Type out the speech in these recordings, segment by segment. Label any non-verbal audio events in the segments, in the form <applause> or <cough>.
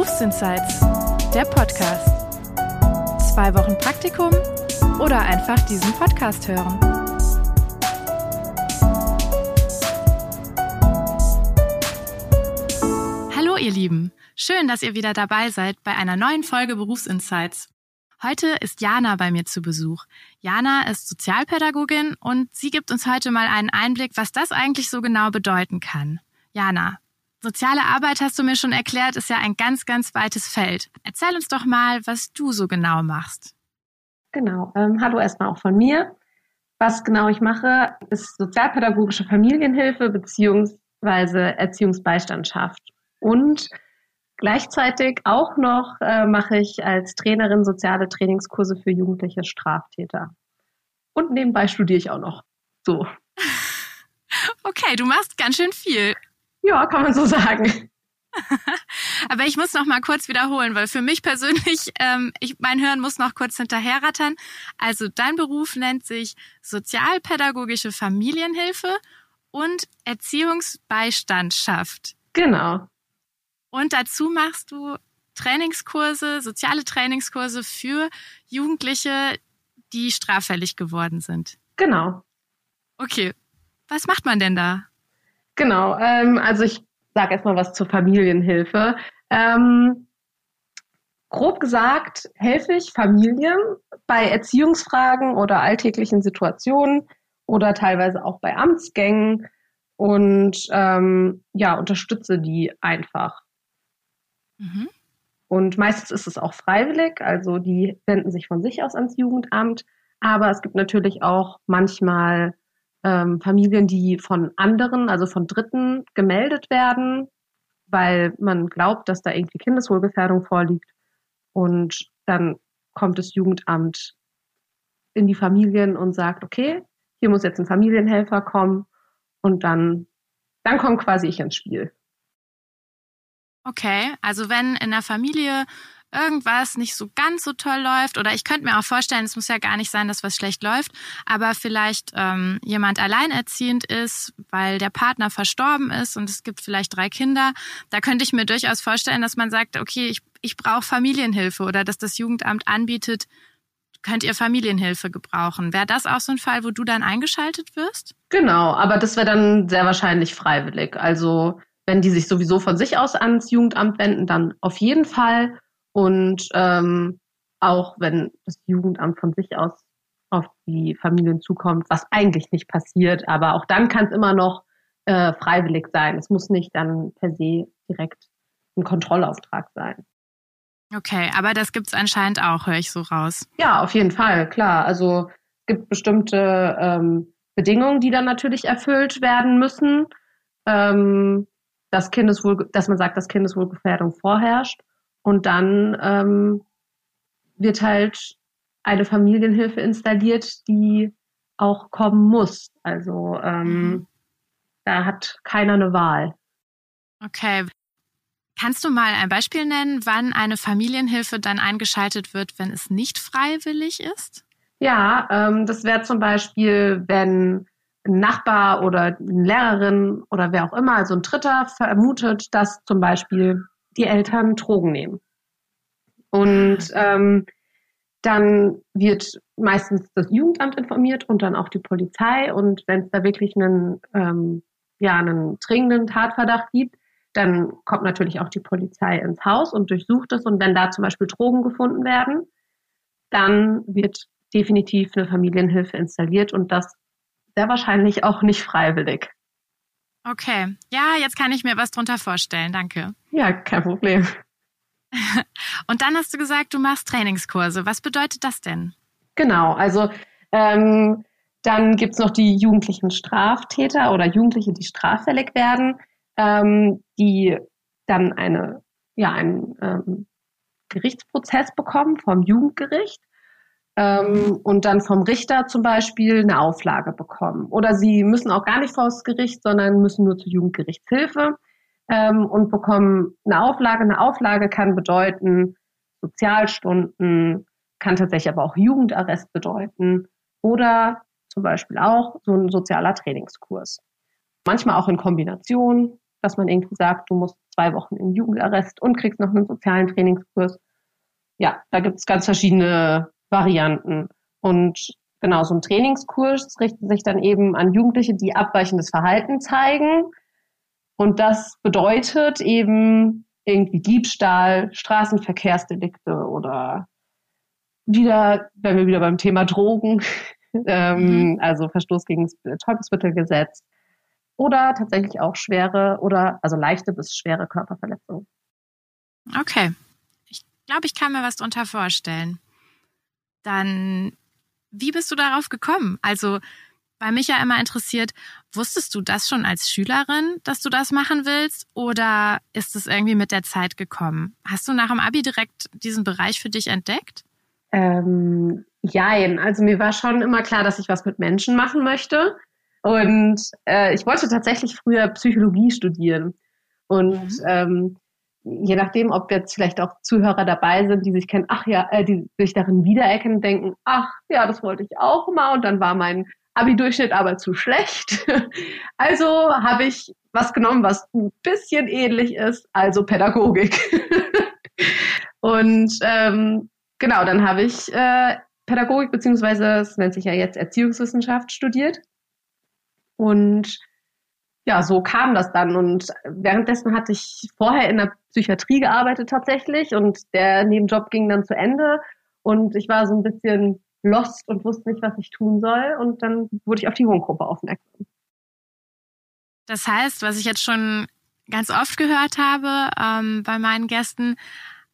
Berufsinsights, der Podcast. Zwei Wochen Praktikum oder einfach diesen Podcast hören. Hallo ihr Lieben, schön, dass ihr wieder dabei seid bei einer neuen Folge Berufsinsights. Heute ist Jana bei mir zu Besuch. Jana ist Sozialpädagogin und sie gibt uns heute mal einen Einblick, was das eigentlich so genau bedeuten kann. Jana, soziale Arbeit hast du mir schon erklärt, ist ja ein ganz, ganz weites Feld. Erzähl uns doch mal, was du so genau machst. Genau. Ähm, hallo erstmal auch von mir. Was genau ich mache, ist sozialpädagogische Familienhilfe beziehungsweise Erziehungsbeistandschaft. Und Gleichzeitig auch noch äh, mache ich als Trainerin soziale Trainingskurse für jugendliche Straftäter. Und nebenbei studiere ich auch noch. So. <laughs> Okay, du machst ganz schön viel. Ja, kann man so sagen. <laughs> Aber ich muss noch mal kurz wiederholen, weil für mich persönlich, ähm, ich, mein Hirn muss noch kurz hinterherrattern. Also dein Beruf nennt sich Sozialpädagogische Familienhilfe und Erziehungsbeistandschaft. Genau. Und dazu machst du Trainingskurse, soziale Trainingskurse für Jugendliche, die straffällig geworden sind. Genau. Okay. Was macht man denn da? Genau. Ähm, also ich sage erstmal was zur Familienhilfe. Ähm, grob gesagt helfe ich Familien bei Erziehungsfragen oder alltäglichen Situationen oder teilweise auch bei Amtsgängen und ähm, ja unterstütze die einfach. Mhm. Und meistens ist es auch freiwillig, also die wenden sich von sich aus ans Jugendamt. Aber es gibt natürlich auch manchmal ähm, Familien, die von anderen, also von Dritten gemeldet werden, weil man glaubt, dass da irgendwie Kindeswohlgefährdung vorliegt. Und dann kommt das Jugendamt in die Familien und sagt, okay, hier muss jetzt ein Familienhelfer kommen. Und dann, dann kommt quasi ich ins Spiel. Okay, also wenn in der Familie irgendwas nicht so ganz so toll läuft, oder ich könnte mir auch vorstellen, es muss ja gar nicht sein, dass was schlecht läuft, aber vielleicht ähm, jemand alleinerziehend ist, weil der Partner verstorben ist und es gibt vielleicht drei Kinder, da könnte ich mir durchaus vorstellen, dass man sagt, okay, ich, ich brauche Familienhilfe oder dass das Jugendamt anbietet, könnt ihr Familienhilfe gebrauchen. Wäre das auch so ein Fall, wo du dann eingeschaltet wirst? Genau, aber das wäre dann sehr wahrscheinlich freiwillig. Also wenn die sich sowieso von sich aus ans Jugendamt wenden, dann auf jeden Fall. Und ähm, auch wenn das Jugendamt von sich aus auf die Familien zukommt, was eigentlich nicht passiert, aber auch dann kann es immer noch äh, freiwillig sein. Es muss nicht dann per se direkt ein Kontrollauftrag sein. Okay, aber das gibt es anscheinend auch, höre ich so raus. Ja, auf jeden Fall, klar. Also es gibt bestimmte ähm, Bedingungen, die dann natürlich erfüllt werden müssen. Ähm, dass Kindeswohl, dass man sagt, dass Kindeswohlgefährdung vorherrscht. Und dann ähm, wird halt eine Familienhilfe installiert, die auch kommen muss. Also ähm, mhm. da hat keiner eine Wahl. Okay. Kannst du mal ein Beispiel nennen, wann eine Familienhilfe dann eingeschaltet wird, wenn es nicht freiwillig ist? Ja, ähm, das wäre zum Beispiel, wenn ein Nachbar oder eine Lehrerin oder wer auch immer, also ein Dritter, vermutet, dass zum Beispiel die Eltern Drogen nehmen. Und ähm, dann wird meistens das Jugendamt informiert und dann auch die Polizei. Und wenn es da wirklich einen, ähm, ja, einen dringenden Tatverdacht gibt, dann kommt natürlich auch die Polizei ins Haus und durchsucht es. Und wenn da zum Beispiel Drogen gefunden werden, dann wird definitiv eine Familienhilfe installiert und das sehr wahrscheinlich auch nicht freiwillig. Okay. Ja, jetzt kann ich mir was drunter vorstellen. Danke. <laughs> Ja, kein Problem. Und dann hast du gesagt, du machst Trainingskurse. Was bedeutet das denn? Genau, also ähm, dann es noch die jugendlichen Straftäter oder Jugendliche, die straffällig werden, ähm, die dann eine, ja, einen ähm, Gerichtsprozess bekommen vom Jugendgericht ähm, und dann vom Richter zum Beispiel eine Auflage bekommen. Oder sie müssen auch gar nicht vor das Gericht, sondern müssen nur zur Jugendgerichtshilfe ähm, und bekommen eine Auflage. Eine Auflage kann bedeuten Sozialstunden, kann tatsächlich aber auch Jugendarrest bedeuten oder zum Beispiel auch so ein sozialer Trainingskurs. Manchmal auch in Kombination. dass man irgendwie sagt, du musst zwei Wochen in Jugendarrest und kriegst noch einen sozialen Trainingskurs. Ja, da gibt es ganz verschiedene Varianten. Und genau, so ein Trainingskurs richtet sich dann eben an Jugendliche, die abweichendes Verhalten zeigen. Und das bedeutet eben irgendwie Diebstahl, Straßenverkehrsdelikte oder wieder, wenn wir wieder beim Thema Drogen, <laughs> ähm, mhm. also Verstoß gegen das Betäubungsmittelgesetz oder tatsächlich auch schwere oder also leichte bis schwere Körperverletzungen. Okay. Ich glaube, ich kann mir was darunter vorstellen. Dann, wie bist du darauf gekommen? Also, bei mich ja immer interessiert, wusstest du das schon als Schülerin, dass du das machen willst? Oder ist es irgendwie mit der Zeit gekommen? Hast du nach dem Abi direkt diesen Bereich für dich entdeckt? Ähm, jein. Also mir war schon immer klar, dass ich was mit Menschen machen möchte. Und äh, ich wollte tatsächlich früher Psychologie studieren. Und mhm. ähm, je nachdem, ob jetzt vielleicht auch Zuhörer dabei sind, die sich kennen, ach ja, äh, die sich darin wiedererkennen, denken, ach ja, das wollte ich auch mal. Und dann war mein Abi-Durchschnitt aber zu schlecht. <laughs> Also habe ich was genommen, was ein bisschen ähnlich ist, also Pädagogik. <laughs> Und ähm, genau, dann habe ich äh, Pädagogik beziehungsweise es nennt sich ja jetzt Erziehungswissenschaft studiert. Und ja, so kam das dann. Und währenddessen hatte ich vorher in der Psychiatrie gearbeitet tatsächlich und der Nebenjob ging dann zu Ende und ich war so ein bisschen lost und wusste nicht, was ich tun soll. Und dann wurde ich auf die Wohngruppe aufmerksam. Das heißt, was ich jetzt schon ganz oft gehört habe ähm, bei meinen Gästen,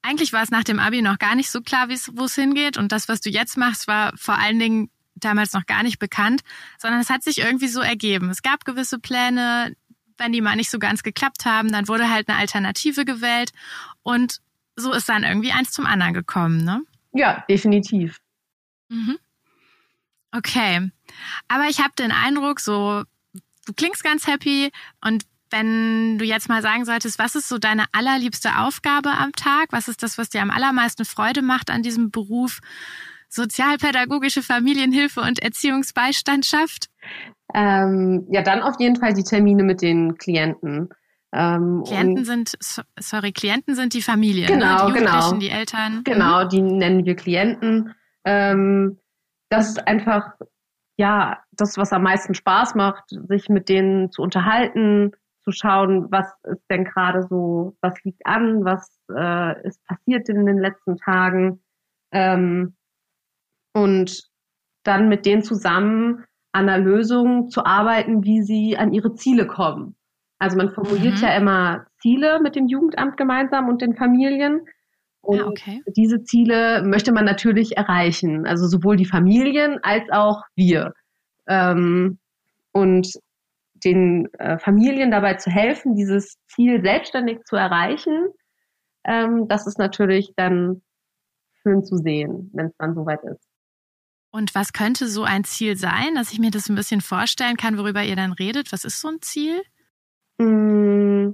eigentlich war es nach dem Abi noch gar nicht so klar, wo es hingeht. Und das, was du jetzt machst, war vor allen Dingen damals noch gar nicht bekannt, sondern es hat sich irgendwie so ergeben. Es gab gewisse Pläne, wenn die mal nicht so ganz geklappt haben, dann wurde halt eine Alternative gewählt und so ist dann irgendwie eins zum anderen gekommen, ne? Ja, definitiv. Mhm. Okay. Aber ich habe den Eindruck, so, du klingst ganz happy und wenn du jetzt mal sagen solltest, was ist so deine allerliebste Aufgabe am Tag? Was ist das, was dir am allermeisten Freude macht an diesem Beruf? Sozialpädagogische Familienhilfe und Erziehungsbeistandschaft? Ähm, ja, dann auf jeden Fall die Termine mit den Klienten. Ähm, Klienten sind, sorry, Klienten sind die Familien, genau, ne? die genau. die Eltern. Genau, die nennen wir Klienten. Ähm, das ist einfach, ja, das, was am meisten Spaß macht, sich mit denen zu unterhalten, zu schauen, was ist denn gerade so, was liegt an, was äh, ist passiert in den letzten Tagen. Ähm, und dann mit denen zusammen an einer Lösung zu arbeiten, wie sie an ihre Ziele kommen. Also man formuliert mhm. ja immer Ziele mit dem Jugendamt gemeinsam und den Familien. Und ah, okay. diese Ziele möchte man natürlich erreichen. Also sowohl die Familien als auch wir. Ähm, und den äh, Familien dabei zu helfen, dieses Ziel selbstständig zu erreichen, ähm, das ist natürlich dann schön zu sehen, wenn es dann soweit ist. Und was könnte so ein Ziel sein, dass ich mir das ein bisschen vorstellen kann, worüber ihr dann redet? Was ist so ein Ziel? Mm.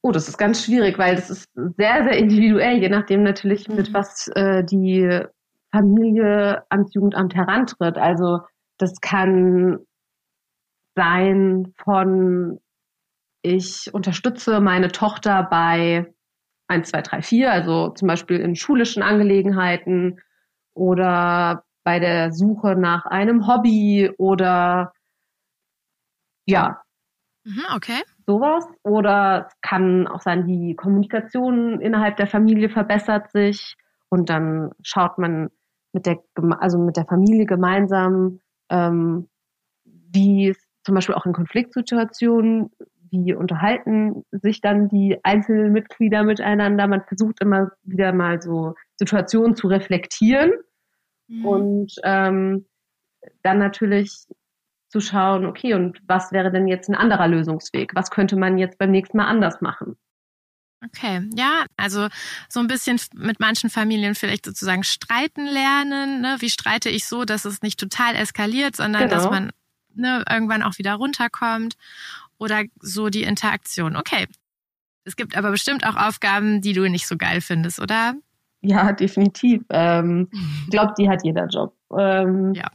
Oh, das ist ganz schwierig, weil das ist sehr, sehr individuell, je nachdem natürlich, mit mhm. was äh, die Familie ans Jugendamt herantritt. Also das kann sein von, ich unterstütze meine Tochter bei 1, 2, 3, 4, also zum Beispiel in schulischen Angelegenheiten oder bei der Suche nach einem Hobby oder ja. Mhm, okay. Sowas. Oder es kann auch sein, die Kommunikation innerhalb der Familie verbessert sich und dann schaut man mit der, also mit der Familie gemeinsam, ähm, wie es zum Beispiel auch in Konfliktsituationen, wie unterhalten sich dann die einzelnen Mitglieder miteinander. Man versucht immer wieder mal so Situationen zu reflektieren Mhm. Und ähm, dann natürlich zu schauen, okay, und was wäre denn jetzt ein anderer Lösungsweg? Was könnte man jetzt beim nächsten Mal anders machen? Okay, ja, also so ein bisschen mit manchen Familien vielleicht sozusagen streiten lernen. Ne? Wie streite ich so, dass es nicht total eskaliert, sondern genau. dass man ne, irgendwann auch wieder runterkommt oder so die Interaktion. Okay. Es gibt aber bestimmt auch Aufgaben, die du nicht so geil findest, oder? Ja, definitiv. Ähm, ich glaube, die hat jeder Job. Ähm, ja.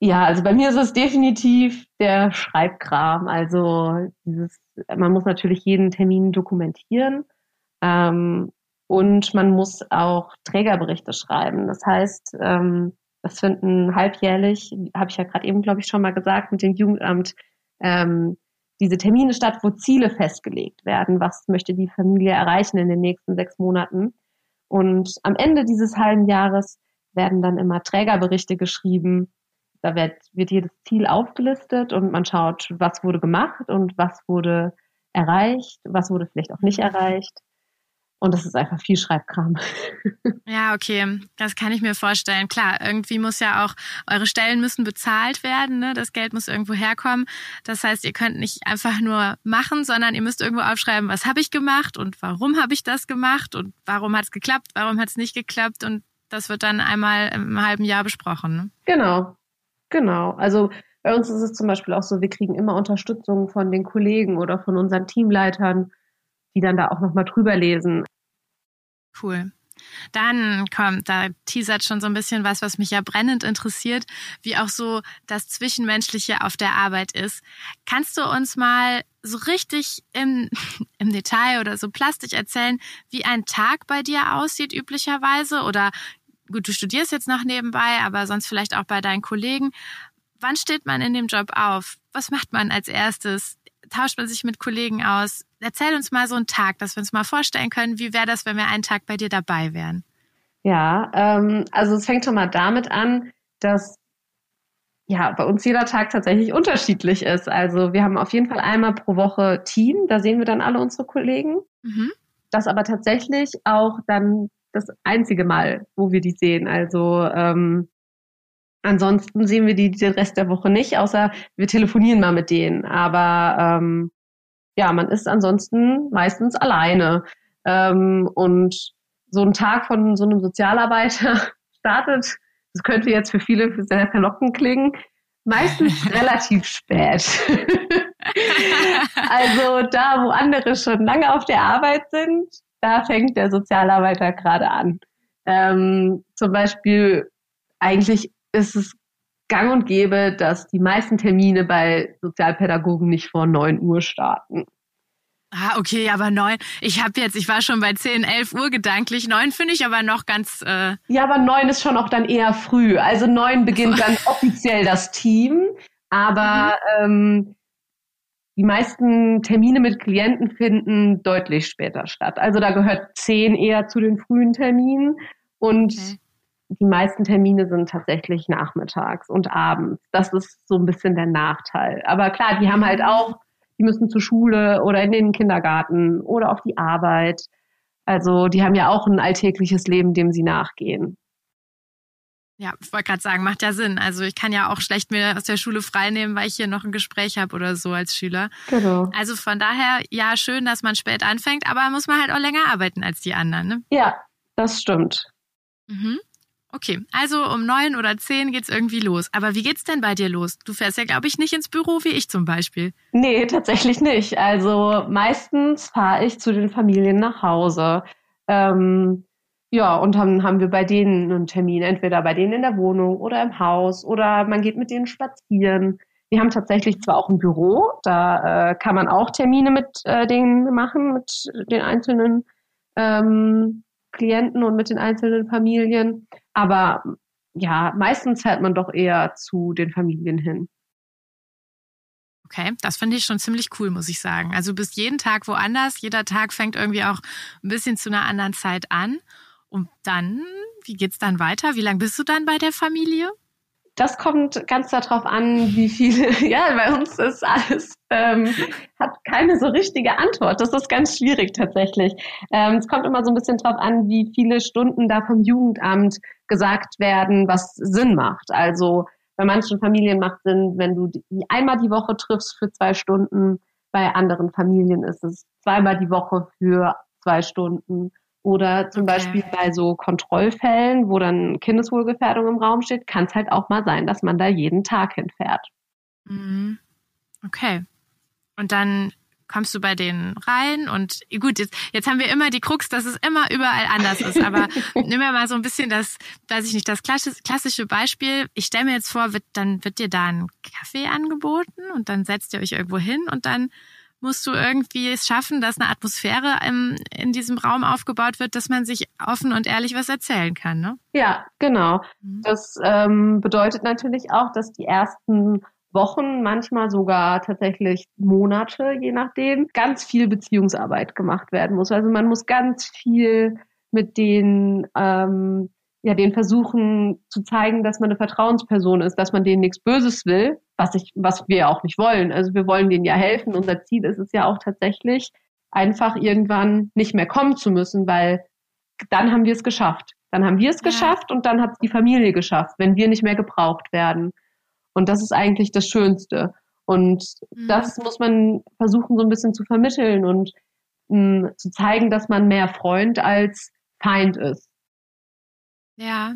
Ja, also bei mir ist es definitiv der Schreibkram. Also dieses, man muss natürlich jeden Termin dokumentieren ähm, und man muss auch Trägerberichte schreiben. Das heißt, ähm, das finden halbjährlich, habe ich ja gerade eben, glaube ich, schon mal gesagt, mit dem Jugendamt ähm, diese Termine statt, wo Ziele festgelegt werden. Was möchte die Familie erreichen in den nächsten sechs Monaten? Und am Ende dieses halben Jahres werden dann immer Trägerberichte geschrieben. Da wird, wird jedes Ziel aufgelistet und man schaut, was wurde gemacht und was wurde erreicht, was wurde vielleicht auch nicht erreicht. Und das ist einfach viel Schreibkram. <laughs> Ja, okay, das kann ich mir vorstellen. Klar, irgendwie muss ja auch, eure Stellen müssen bezahlt werden, ne? das Geld muss irgendwo herkommen. Das heißt, ihr könnt nicht einfach nur machen, sondern ihr müsst irgendwo aufschreiben, was habe ich gemacht und warum habe ich das gemacht und warum hat es geklappt, warum hat es nicht geklappt und das wird dann einmal im halben Jahr besprochen. Ne? Genau, genau. Also bei uns ist es zum Beispiel auch so, wir kriegen immer Unterstützung von den Kollegen oder von unseren Teamleitern die dann da auch nochmal drüber lesen. Cool. Dann kommt, da teasert schon so ein bisschen was, was mich ja brennend interessiert, wie auch so das Zwischenmenschliche auf der Arbeit ist. Kannst du uns mal so richtig im, <laughs> im Detail oder so plastisch erzählen, wie ein Tag bei dir aussieht üblicherweise? Oder gut, du studierst jetzt noch nebenbei, aber sonst vielleicht auch bei deinen Kollegen. Wann steht man in dem Job auf? Was macht man als erstes? tauscht man sich mit Kollegen aus? Erzähl uns mal so einen Tag, dass wir uns mal vorstellen können, wie wäre das, wenn wir einen Tag bei dir dabei wären? Ja, ähm, also es fängt schon mal damit an, dass ja bei uns jeder Tag tatsächlich unterschiedlich ist. Also wir haben auf jeden Fall einmal pro Woche Team, da sehen wir dann alle unsere Kollegen. Mhm. Das aber tatsächlich auch dann das einzige Mal, wo wir die sehen. Also ähm, Ansonsten sehen wir die den Rest der Woche nicht, außer wir telefonieren mal mit denen. Aber ähm, ja, man ist ansonsten meistens alleine. Ähm, und so ein Tag von so einem Sozialarbeiter <laughs> startet, das könnte jetzt für viele sehr verlockend klingen, meistens <laughs> relativ spät. <laughs> also da, wo andere schon lange auf der Arbeit sind, da fängt der Sozialarbeiter gerade an. Ähm, zum Beispiel eigentlich ist es gang und gäbe, dass die meisten Termine bei Sozialpädagogen nicht vor 9 Uhr starten. Ah, okay, aber neun. Ich habe jetzt, ich war schon bei 10, 11 Uhr gedanklich. Neun finde ich aber noch ganz. Äh ja, aber neun ist schon auch dann eher früh. Also neun beginnt <laughs> dann offiziell das Team, aber mhm. ähm, die meisten Termine mit Klienten finden deutlich später statt. Also da gehört zehn eher zu den frühen Terminen und okay die meisten Termine sind tatsächlich nachmittags und abends. Das ist so ein bisschen der Nachteil. Aber klar, die haben halt auch, die müssen zur Schule oder in den Kindergarten oder auf die Arbeit. Also die haben ja auch ein alltägliches Leben, dem sie nachgehen. Ja, ich wollte gerade sagen, macht ja Sinn. Also ich kann ja auch schlecht mir aus der Schule freinehmen, weil ich hier noch ein Gespräch habe oder so als Schüler. Genau. Also von daher, ja, schön, dass man spät anfängt, aber muss man halt auch länger arbeiten als die anderen, ne? Ja, das stimmt. Mhm. Okay, also um neun oder zehn geht's irgendwie los. Aber wie geht's denn bei dir los? Du fährst ja, glaube ich, nicht ins Büro wie ich zum Beispiel. Nee, tatsächlich nicht. Also meistens fahre ich zu den Familien nach Hause. Ähm, ja, und dann haben wir bei denen einen Termin, entweder bei denen in der Wohnung oder im Haus oder man geht mit denen spazieren. Wir haben tatsächlich zwar auch ein Büro, da äh, kann man auch Termine mit äh, denen machen, mit den einzelnen ähm, Klienten und mit den einzelnen Familien. Aber ja, meistens fährt man doch eher zu den Familien hin. Okay, das finde ich schon ziemlich cool, muss ich sagen. Also du bist jeden Tag woanders, jeder Tag fängt irgendwie auch ein bisschen zu einer anderen Zeit an. Und dann, wie geht's dann weiter? Wie lange bist du dann bei der Familie? Das kommt ganz darauf an, wie viele, <laughs> ja, bei uns ist alles, ähm, hat keine so richtige Antwort. Das ist ganz schwierig tatsächlich. Ähm, es kommt immer so ein bisschen darauf an, wie viele Stunden da vom Jugendamt gesagt werden, was Sinn macht. Also bei manchen Familien macht Sinn, wenn du die einmal die Woche triffst für zwei Stunden. Bei anderen Familien ist es zweimal die Woche für zwei Stunden. Oder zum okay. Beispiel bei so Kontrollfällen, wo dann Kindeswohlgefährdung im Raum steht, kann es halt auch mal sein, dass man da jeden Tag hinfährt. Mhm. Okay. Und dann kommst du bei denen rein und gut, jetzt, jetzt haben wir immer die Krux, dass es immer überall anders ist. Aber <laughs> nimm mir mal so ein bisschen das, weiß ich nicht, das klassische Beispiel. Ich stelle mir jetzt vor, wird, dann wird dir da ein Kaffee angeboten und dann setzt ihr euch irgendwo hin und dann musst du irgendwie es schaffen, dass eine Atmosphäre im, in diesem Raum aufgebaut wird, dass man sich offen und ehrlich was erzählen kann, ne? Ja, genau. Mhm. Das ähm, bedeutet natürlich auch, dass die ersten Wochen, manchmal sogar tatsächlich Monate, je nachdem, ganz viel Beziehungsarbeit gemacht werden muss. Also man muss ganz viel mit den ähm, ja den versuchen zu zeigen, dass man eine Vertrauensperson ist, dass man denen nichts Böses will, was ich, was wir auch nicht wollen. Also wir wollen denen ja helfen. Unser Ziel ist es ja auch tatsächlich, einfach irgendwann nicht mehr kommen zu müssen, weil dann haben wir es geschafft. Dann haben wir es ja. geschafft und dann hat es die Familie geschafft, wenn wir nicht mehr gebraucht werden. Und das ist eigentlich das Schönste. Und mhm. das muss man versuchen, so ein bisschen zu vermitteln und mh, zu zeigen, dass man mehr Freund als Feind ist. Ja,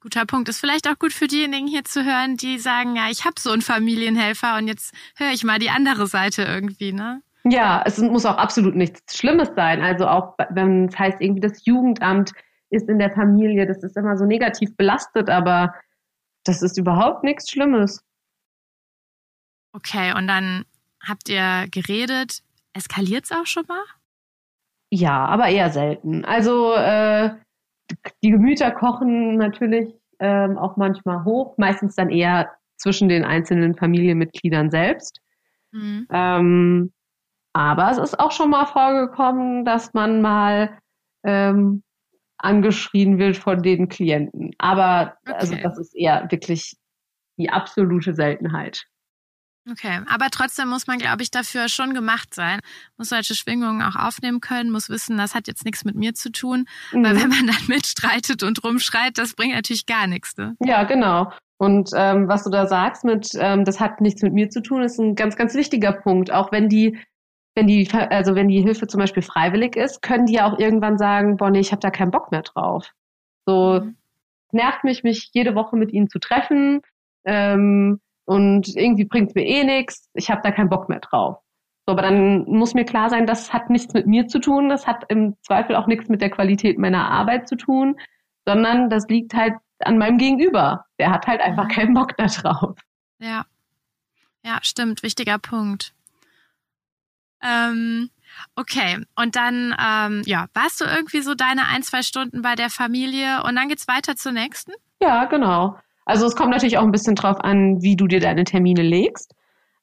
guter Punkt. Ist vielleicht auch gut für diejenigen hier zu hören, die sagen, ja, ich habe so einen Familienhelfer und jetzt höre ich mal die andere Seite irgendwie, ne? Ja, es muss auch absolut nichts Schlimmes sein. Also auch wenn es heißt, irgendwie das Jugendamt ist in der Familie, das ist immer so negativ belastet, aber das ist überhaupt nichts Schlimmes. Okay, und dann habt ihr geredet. Eskaliert es auch schon mal? Ja, aber eher selten. Also äh, die Gemüter kochen natürlich ähm, auch manchmal hoch, meistens dann eher zwischen den einzelnen Familienmitgliedern selbst. Mhm. Ähm, aber es ist auch schon mal vorgekommen, dass man mal ähm, angeschrien wird von den Klienten. Aber also okay. also das ist eher wirklich die absolute Seltenheit. Okay, aber trotzdem muss man, glaube ich, dafür schon gemacht sein, muss solche Schwingungen auch aufnehmen können, muss wissen, das hat jetzt nichts mit mir zu tun, mhm. weil wenn man dann mitstreitet und rumschreit, das bringt natürlich gar nichts. Ne? Ja, genau. Und ähm, was du da sagst mit, ähm, das hat nichts mit mir zu tun, ist ein ganz, ganz wichtiger Punkt. Auch wenn die, wenn die, also wenn die Hilfe zum Beispiel freiwillig ist, können die ja auch irgendwann sagen, boah, nee, ich habe da keinen Bock mehr drauf. So mhm. nervt mich, mich jede Woche mit ihnen zu treffen. Ähm, und irgendwie bringt's mir eh nichts, ich habe da keinen Bock mehr drauf. So, aber dann muss mir klar sein, das hat nichts mit mir zu tun, das hat im Zweifel auch nichts mit der Qualität meiner Arbeit zu tun, sondern das liegt halt an meinem Gegenüber. Der hat halt einfach keinen Bock da drauf. Ja. Ja, stimmt, wichtiger Punkt. Ähm, okay, und dann, ähm, ja, warst du irgendwie so deine ein, zwei Stunden bei der Familie und dann geht's weiter zur nächsten? Ja, genau. Also es kommt natürlich auch ein bisschen drauf an, wie du dir deine Termine legst.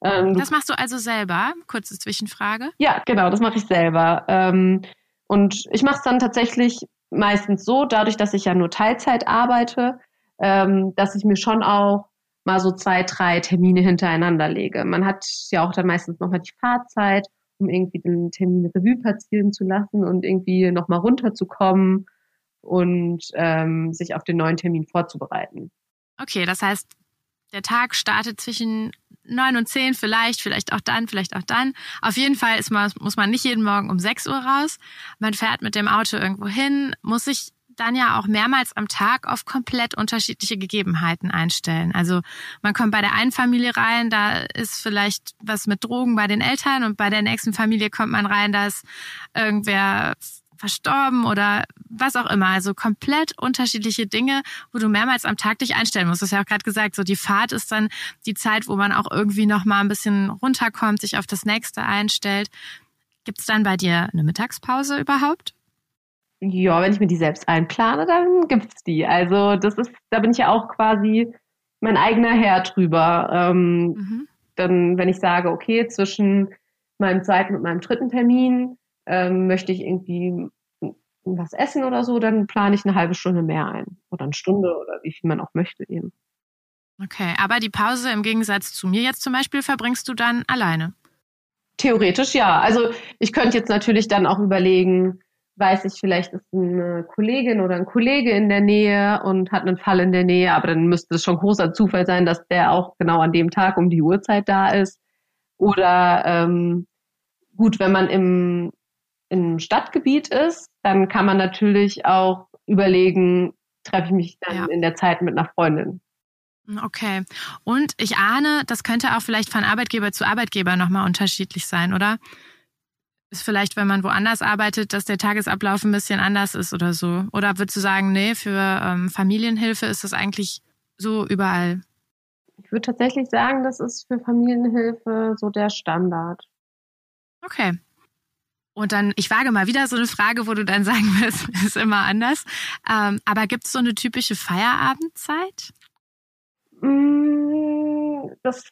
Ähm, das machst du also selber? Kurze Zwischenfrage. Ja, genau, das mache ich selber. Ähm, und ich mache es dann tatsächlich meistens so, dadurch, dass ich ja nur Teilzeit arbeite, ähm, dass ich mir schon auch mal so zwei, drei Termine hintereinander lege. Man hat ja auch dann meistens nochmal die Fahrzeit, um irgendwie den Termin Revue passieren zu lassen und irgendwie nochmal runterzukommen und ähm, sich auf den neuen Termin vorzubereiten. Okay, das heißt, der Tag startet zwischen neun und zehn, vielleicht, vielleicht auch dann, vielleicht auch dann. Auf jeden Fall ist man, muss man nicht jeden Morgen um sechs Uhr raus. Man fährt mit dem Auto irgendwo hin, muss sich dann ja auch mehrmals am Tag auf komplett unterschiedliche Gegebenheiten einstellen. Also man kommt bei der einen Familie rein, da ist vielleicht was mit Drogen bei den Eltern und bei der nächsten Familie kommt man rein, da ist irgendwer verstorben oder was auch immer. Also komplett unterschiedliche Dinge, wo du mehrmals am Tag dich einstellen musst. Du hast ja auch gerade gesagt, so die Fahrt ist dann die Zeit, wo man auch irgendwie noch mal ein bisschen runterkommt, sich auf das nächste einstellt. Gibt es dann bei dir eine Mittagspause überhaupt? Ja, wenn ich mir die selbst einplane, dann gibt's die. Also das ist, da bin ich ja auch quasi mein eigener Herr drüber. Ähm, mhm. Dann, wenn ich sage, okay, zwischen meinem zweiten und meinem dritten Termin ähm, möchte ich irgendwie was essen oder so, dann plane ich eine halbe Stunde mehr ein. Oder eine Stunde oder wie viel man auch möchte eben. Okay, aber die Pause im Gegensatz zu mir jetzt zum Beispiel verbringst du dann alleine? Theoretisch ja. Also ich könnte jetzt natürlich dann auch überlegen, weiß ich, vielleicht ist eine Kollegin oder ein Kollege in der Nähe und hat einen Fall in der Nähe, aber dann müsste es schon großer Zufall sein, dass der auch genau an dem Tag um die Uhrzeit da ist. Oder ähm, gut, wenn man im im Stadtgebiet ist, dann kann man natürlich auch überlegen, treffe ich mich dann ja. in der Zeit mit einer Freundin. Okay. Und ich ahne, das könnte auch vielleicht von Arbeitgeber zu Arbeitgeber nochmal unterschiedlich sein, oder? ist vielleicht, wenn man woanders arbeitet, dass der Tagesablauf ein bisschen anders ist oder so? Oder würdest du sagen, nee, für ähm, Familienhilfe ist das eigentlich so überall? Ich würde tatsächlich sagen, das ist für Familienhilfe so der Standard. Okay. Und dann, ich wage mal wieder so eine Frage, wo du dann sagen wirst, <laughs> ist immer anders. Ähm, aber gibt es so eine typische Feierabendzeit? Mm, das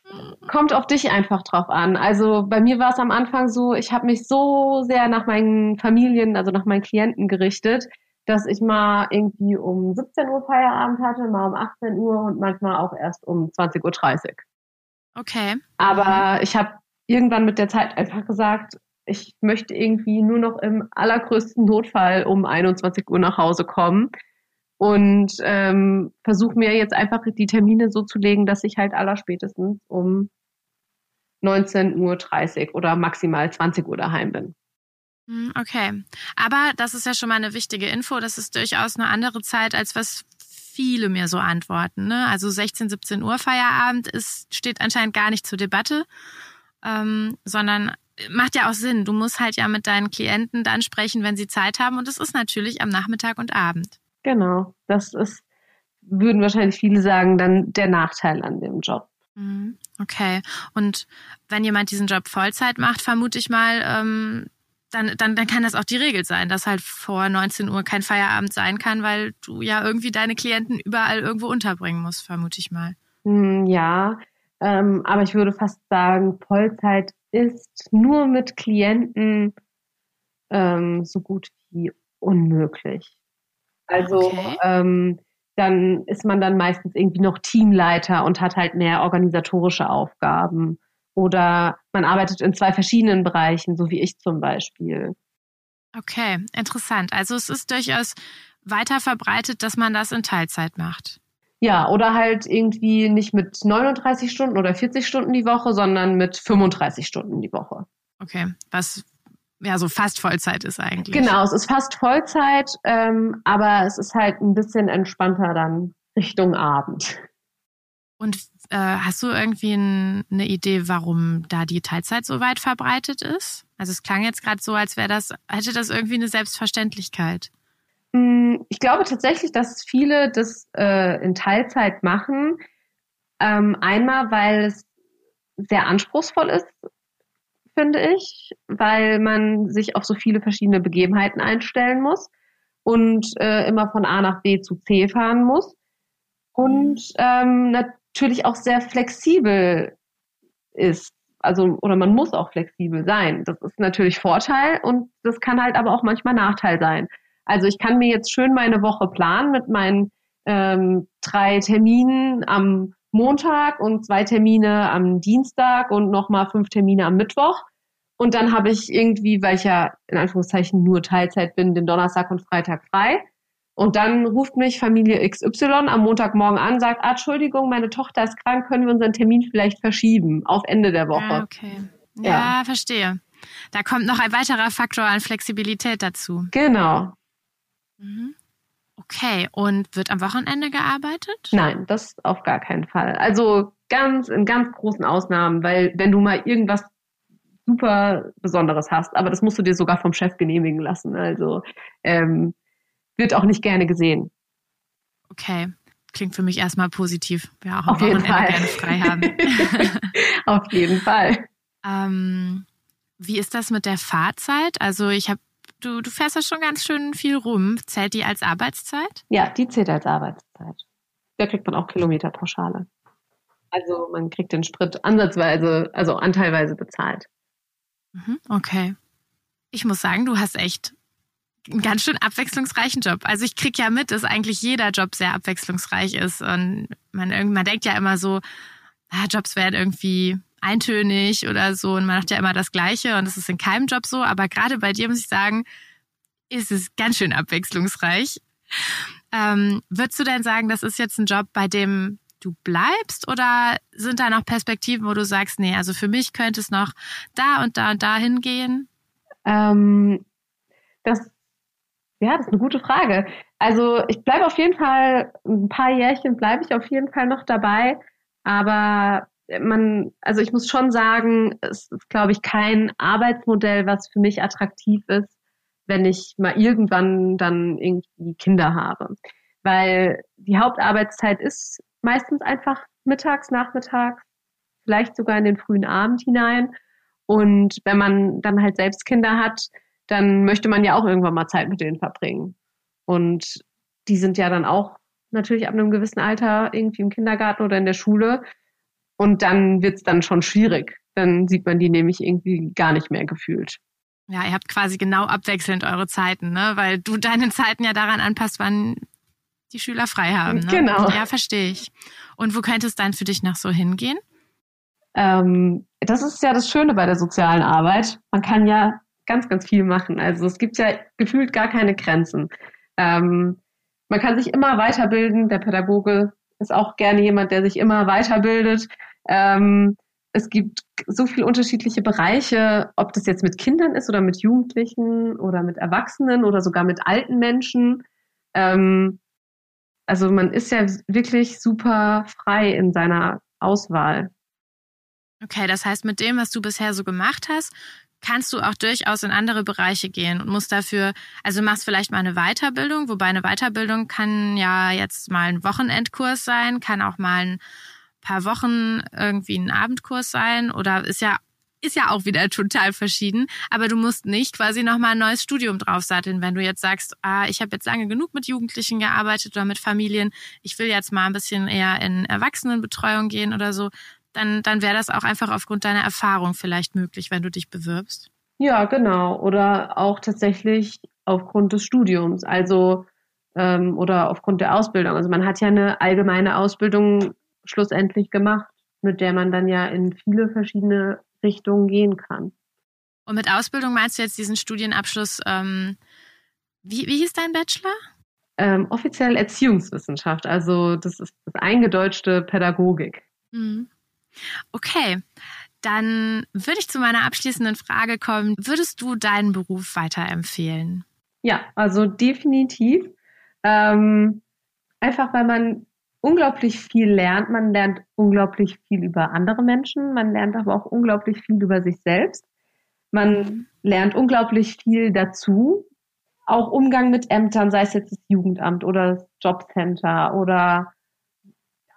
kommt auf dich einfach drauf an. Also bei mir war es am Anfang so, ich habe mich so sehr nach meinen Familien, also nach meinen Klienten gerichtet, dass ich mal irgendwie um 17 Uhr Feierabend hatte, mal um 18 Uhr und manchmal auch erst um 20.30 Uhr. Okay. Aber ich habe irgendwann mit der Zeit einfach gesagt, ich möchte irgendwie nur noch im allergrößten Notfall um 21 Uhr nach Hause kommen und ähm, versuche mir jetzt einfach die Termine so zu legen, dass ich halt allerspätestens um 19.30 Uhr oder maximal 20 Uhr daheim bin. Hm, okay, aber das ist ja schon mal eine wichtige Info. Das ist durchaus eine andere Zeit, als was viele mir so antworten. Ne? Also 16, 17 Uhr Feierabend ist, steht anscheinend gar nicht zur Debatte, ähm, sondern macht ja auch Sinn. Du musst halt ja mit deinen Klienten dann sprechen, wenn sie Zeit haben. Und das ist natürlich am Nachmittag und Abend. Genau. Das ist, würden wahrscheinlich viele sagen, dann der Nachteil an dem Job. Mhm. Okay. Und wenn jemand diesen Job Vollzeit macht, vermute ich mal, ähm, dann, dann, dann kann das auch die Regel sein, dass halt vor 19 Uhr kein Feierabend sein kann, weil du ja irgendwie deine Klienten überall irgendwo unterbringen musst, vermute ich mal. Hm, ja, ähm, aber ich würde fast sagen, Vollzeit ist nur mit Klienten ähm, so gut wie unmöglich. Also okay. ähm, dann ist man dann meistens irgendwie noch Teamleiter und hat halt mehr organisatorische Aufgaben. Oder man arbeitet in zwei verschiedenen Bereichen, so wie ich zum Beispiel. Okay, interessant. Also es ist durchaus weiter verbreitet, dass man das in Teilzeit macht. Ja, oder halt irgendwie nicht mit 39 Stunden oder 40 Stunden die Woche, sondern mit 35 Stunden die Woche. Okay, was ja so fast Vollzeit ist eigentlich. Genau, es ist fast Vollzeit, ähm, aber es ist halt ein bisschen entspannter dann Richtung Abend. Und äh, hast du irgendwie ein, eine Idee, warum da die Teilzeit so weit verbreitet ist? Also es klang jetzt gerade so, als wäre das, hätte das irgendwie eine Selbstverständlichkeit. Mm, ich glaube tatsächlich, dass viele das äh, in Teilzeit machen. Ähm, einmal, weil es sehr anspruchsvoll ist, finde ich, weil man sich auf so viele verschiedene Begebenheiten einstellen muss und äh, immer von A nach B zu C fahren muss. Und ähm, natürlich auch sehr flexibel ist. Also, oder man muss auch flexibel sein. Das ist natürlich Vorteil und das kann halt aber auch manchmal Nachteil sein. Also ich kann mir jetzt schön meine Woche planen mit meinen ähm, drei Terminen am Montag und zwei Termine am Dienstag und nochmal fünf Termine am Mittwoch. Und dann habe ich irgendwie, weil ich ja in Anführungszeichen nur Teilzeit bin, den Donnerstag und Freitag frei. Und dann ruft mich Familie XY am Montagmorgen an, sagt, ah, Entschuldigung, meine Tochter ist krank, können wir unseren Termin vielleicht verschieben auf Ende der Woche. Ah, okay. Ja, ja, verstehe. Da kommt noch ein weiterer Faktor an Flexibilität dazu. Genau. Mhm. Okay, und wird am Wochenende gearbeitet? Nein, das auf gar keinen Fall. Also ganz in ganz großen Ausnahmen, weil wenn du mal irgendwas super Besonderes hast, aber das musst du dir sogar vom Chef genehmigen lassen. Also ähm, wird auch nicht gerne gesehen. Okay, klingt für mich erstmal positiv. Ja, auch am Wochenende gerne frei haben. <laughs> auf jeden Fall. Ähm, wie ist das mit der Fahrzeit? Also ich habe du, du fährst ja schon ganz schön viel rum. Zählt die als Arbeitszeit? Ja, die zählt als Arbeitszeit. Da kriegt man auch Kilometerpauschale. Also man kriegt den Sprit ansatzweise, also anteilweise bezahlt. Mhm, okay. Ich muss sagen, du hast echt einen ganz schön abwechslungsreichen Job. Also ich krieg ja mit, dass eigentlich jeder Job sehr abwechslungsreich ist. Und man, man denkt ja immer so, ah, Jobs werden irgendwie eintönig oder so und man macht ja immer das Gleiche und es ist in keinem Job so. Aber gerade bei dir muss ich sagen, ist es ganz schön abwechslungsreich. Ähm, würdest du denn sagen, das ist jetzt ein Job, bei dem du bleibst oder sind da noch Perspektiven, wo du sagst, nee, also für mich könnte es noch da und da und da hingehen? Ähm, das, ja, das ist eine gute Frage. Also ich bleibe auf jeden Fall, ein paar Jährchen bleibe ich auf jeden Fall noch dabei, aber man, also ich muss schon sagen, es ist, glaube ich, kein Arbeitsmodell, was für mich attraktiv ist, wenn ich mal irgendwann dann irgendwie Kinder habe. Weil die Hauptarbeitszeit ist meistens einfach mittags, nachmittags, vielleicht sogar in den frühen Abend hinein. Und wenn man dann halt selbst Kinder hat, dann möchte man ja auch irgendwann mal Zeit mit denen verbringen. Und die sind ja dann auch natürlich ab einem gewissen Alter irgendwie im Kindergarten oder in der Schule. Und dann wird's dann schon schwierig. Dann sieht man die nämlich irgendwie gar nicht mehr gefühlt. Ja, ihr habt quasi genau abwechselnd eure Zeiten, ne? Weil du deine Zeiten ja daran anpasst, wann die Schüler frei haben. Ne? Genau. Ja, verstehe ich. Und wo könnte es dann für dich noch so hingehen? Ähm, das ist ja das Schöne bei der sozialen Arbeit. Man kann ja ganz, ganz viel machen. Also es gibt ja gefühlt gar keine Grenzen. Ähm, man kann sich immer weiterbilden. Der Pädagoge ist auch gerne jemand, der sich immer weiterbildet. Ähm, es gibt so viele unterschiedliche Bereiche, ob das jetzt mit Kindern ist oder mit Jugendlichen oder mit Erwachsenen oder sogar mit alten Menschen. Ähm, also man ist ja wirklich super frei in seiner Auswahl. Okay, das heißt, mit dem, was du bisher so gemacht hast, kannst du auch durchaus in andere Bereiche gehen und musst dafür, also machst vielleicht mal eine Weiterbildung, wobei eine Weiterbildung kann ja jetzt mal ein Wochenendkurs sein, kann auch mal ein paar Wochen irgendwie ein Abendkurs sein oder ist ja ist ja auch wieder total verschieden, aber du musst nicht quasi nochmal ein neues Studium draufsatteln, wenn du jetzt sagst, ah, ich habe jetzt lange genug mit Jugendlichen gearbeitet oder mit Familien, ich will jetzt mal ein bisschen eher in Erwachsenenbetreuung gehen oder so, dann, dann wäre das auch einfach aufgrund deiner Erfahrung vielleicht möglich, wenn du dich bewirbst. Ja, genau. Oder auch tatsächlich aufgrund des Studiums, also ähm, oder aufgrund der Ausbildung. Also man hat ja eine allgemeine Ausbildung schlussendlich gemacht, mit der man dann ja in viele verschiedene Richtungen gehen kann. Und mit Ausbildung meinst du jetzt diesen Studienabschluss, ähm, wie, wie hieß dein Bachelor? Ähm, offiziell Erziehungswissenschaft, also das ist das eingedeutschte Pädagogik. Mhm. Okay, dann würde ich zu meiner abschließenden Frage kommen. Würdest du deinen Beruf weiterempfehlen? Ja, also definitiv. Ähm, einfach weil man unglaublich viel lernt. Man lernt unglaublich viel über andere Menschen. Man lernt aber auch unglaublich viel über sich selbst. Man lernt unglaublich viel dazu. Auch Umgang mit Ämtern, sei es jetzt das Jugendamt oder das Jobcenter oder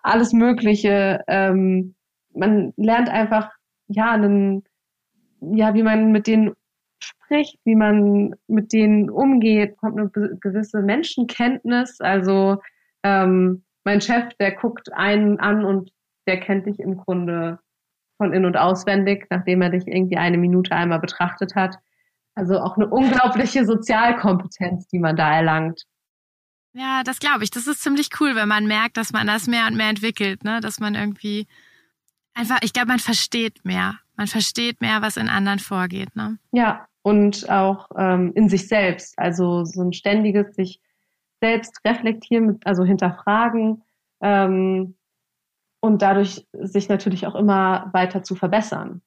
alles Mögliche. Ähm, man lernt einfach, ja, einen, ja, wie man mit denen spricht, wie man mit denen umgeht, kommt eine gewisse Menschenkenntnis. Also ähm, mein Chef, der guckt einen an und der kennt dich im Grunde von in und auswendig, nachdem er dich irgendwie eine Minute einmal betrachtet hat. Also auch eine unglaubliche Sozialkompetenz, die man da erlangt. Ja, das glaube ich. Das ist ziemlich cool, wenn man merkt, dass man das mehr und mehr entwickelt, ne? Dass man irgendwie einfach, ich glaube, man versteht mehr. Man versteht mehr, was in anderen vorgeht, ne? Ja, und auch ähm, in sich selbst. Also so ein ständiges sich selbst reflektieren, also hinterfragen ähm, und dadurch sich natürlich auch immer weiter zu verbessern.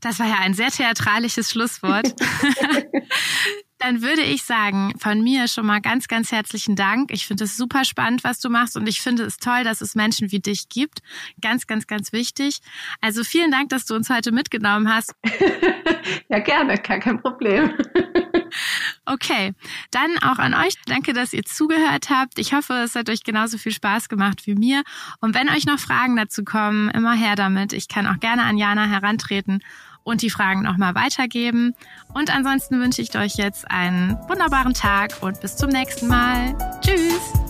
Das war ja ein sehr theatralisches Schlusswort. <laughs> <laughs> Dann würde ich sagen, von mir schon mal ganz, ganz herzlichen Dank. Ich finde es super spannend, was du machst und ich finde es toll, dass es Menschen wie dich gibt. Ganz, ganz, ganz wichtig. Also vielen Dank, dass du uns heute mitgenommen hast. <laughs> ja, gerne, kein, kein Problem. <laughs> Okay, dann auch an euch. Danke, dass ihr zugehört habt. Ich hoffe, es hat euch genauso viel Spaß gemacht wie mir. Und wenn euch noch Fragen dazu kommen, immer her damit. Ich kann auch gerne an Jana herantreten und die Fragen nochmal weitergeben. Und ansonsten wünsche ich euch jetzt einen wunderbaren Tag und bis zum nächsten Mal. Tschüss!